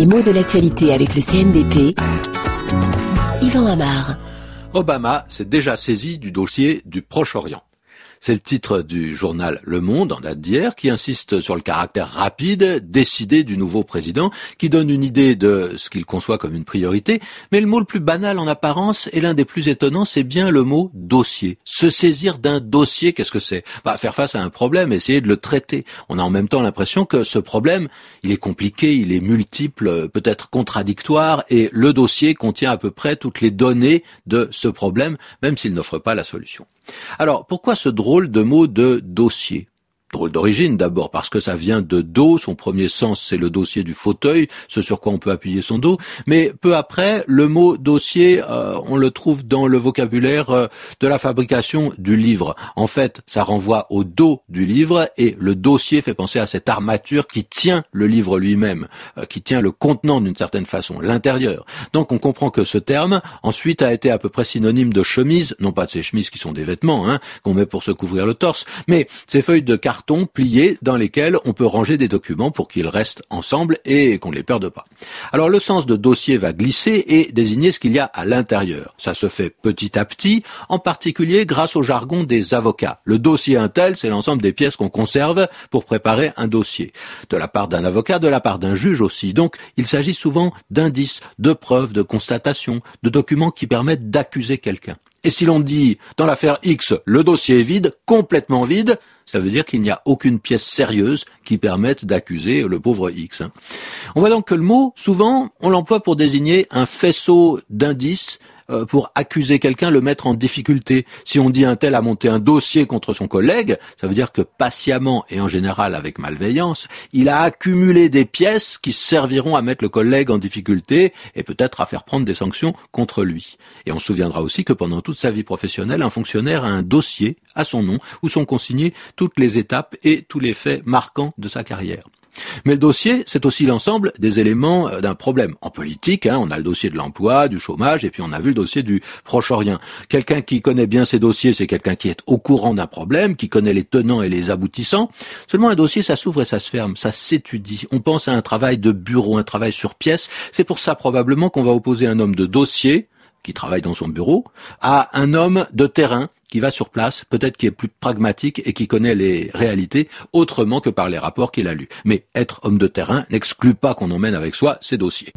Les mots de l'actualité avec le CNDP. Yvan Amar. Obama s'est déjà saisi du dossier du Proche-Orient. C'est le titre du journal Le Monde en date d'hier qui insiste sur le caractère rapide, décidé du nouveau président, qui donne une idée de ce qu'il conçoit comme une priorité. Mais le mot le plus banal en apparence et l'un des plus étonnants, c'est bien le mot dossier. Se saisir d'un dossier, qu'est-ce que c'est? Bah, Faire face à un problème, essayer de le traiter. On a en même temps l'impression que ce problème, il est compliqué, il est multiple, peut-être contradictoire, et le dossier contient à peu près toutes les données de ce problème, même s'il n'offre pas la solution. Alors, pourquoi ce drôle de mot de dossier drôle d'origine d'abord parce que ça vient de dos, son premier sens c'est le dossier du fauteuil, ce sur quoi on peut appuyer son dos, mais peu après le mot dossier euh, on le trouve dans le vocabulaire euh, de la fabrication du livre. En fait, ça renvoie au dos du livre et le dossier fait penser à cette armature qui tient le livre lui-même, euh, qui tient le contenant d'une certaine façon, l'intérieur. Donc on comprend que ce terme ensuite a été à peu près synonyme de chemise, non pas de ces chemises qui sont des vêtements hein, qu'on met pour se couvrir le torse, mais ces feuilles de carton pliés dans lesquels on peut ranger des documents pour qu'ils restent ensemble et qu'on ne les perde pas. Alors le sens de dossier va glisser et désigner ce qu'il y a à l'intérieur. Ça se fait petit à petit, en particulier grâce au jargon des avocats. Le dossier intel, c'est l'ensemble des pièces qu'on conserve pour préparer un dossier. De la part d'un avocat, de la part d'un juge aussi. Donc il s'agit souvent d'indices, de preuves, de constatations, de documents qui permettent d'accuser quelqu'un. Et si l'on dit dans l'affaire X, le dossier est vide, complètement vide, ça veut dire qu'il n'y a aucune pièce sérieuse qui permette d'accuser le pauvre X. On voit donc que le mot, souvent, on l'emploie pour désigner un faisceau d'indices euh, pour accuser quelqu'un, le mettre en difficulté. Si on dit un tel a monté un dossier contre son collègue, ça veut dire que patiemment et en général avec malveillance, il a accumulé des pièces qui serviront à mettre le collègue en difficulté et peut-être à faire prendre des sanctions contre lui. Et on se souviendra aussi que pendant toute sa vie professionnelle, un fonctionnaire a un dossier à son nom où sont consignés toutes les étapes et tous les faits marquants de sa carrière. Mais le dossier, c'est aussi l'ensemble des éléments euh, d'un problème. En politique, hein, on a le dossier de l'emploi, du chômage, et puis on a vu le dossier du Proche-Orient. Quelqu'un qui connaît bien ces dossiers, c'est quelqu'un qui est au courant d'un problème, qui connaît les tenants et les aboutissants. Seulement un dossier, ça s'ouvre et ça se ferme, ça s'étudie. On pense à un travail de bureau, un travail sur pièce. C'est pour ça probablement qu'on va opposer un homme de dossier qui travaille dans son bureau, à un homme de terrain qui va sur place, peut-être qui est plus pragmatique et qui connaît les réalités autrement que par les rapports qu'il a lus. Mais être homme de terrain n'exclut pas qu'on emmène avec soi ses dossiers.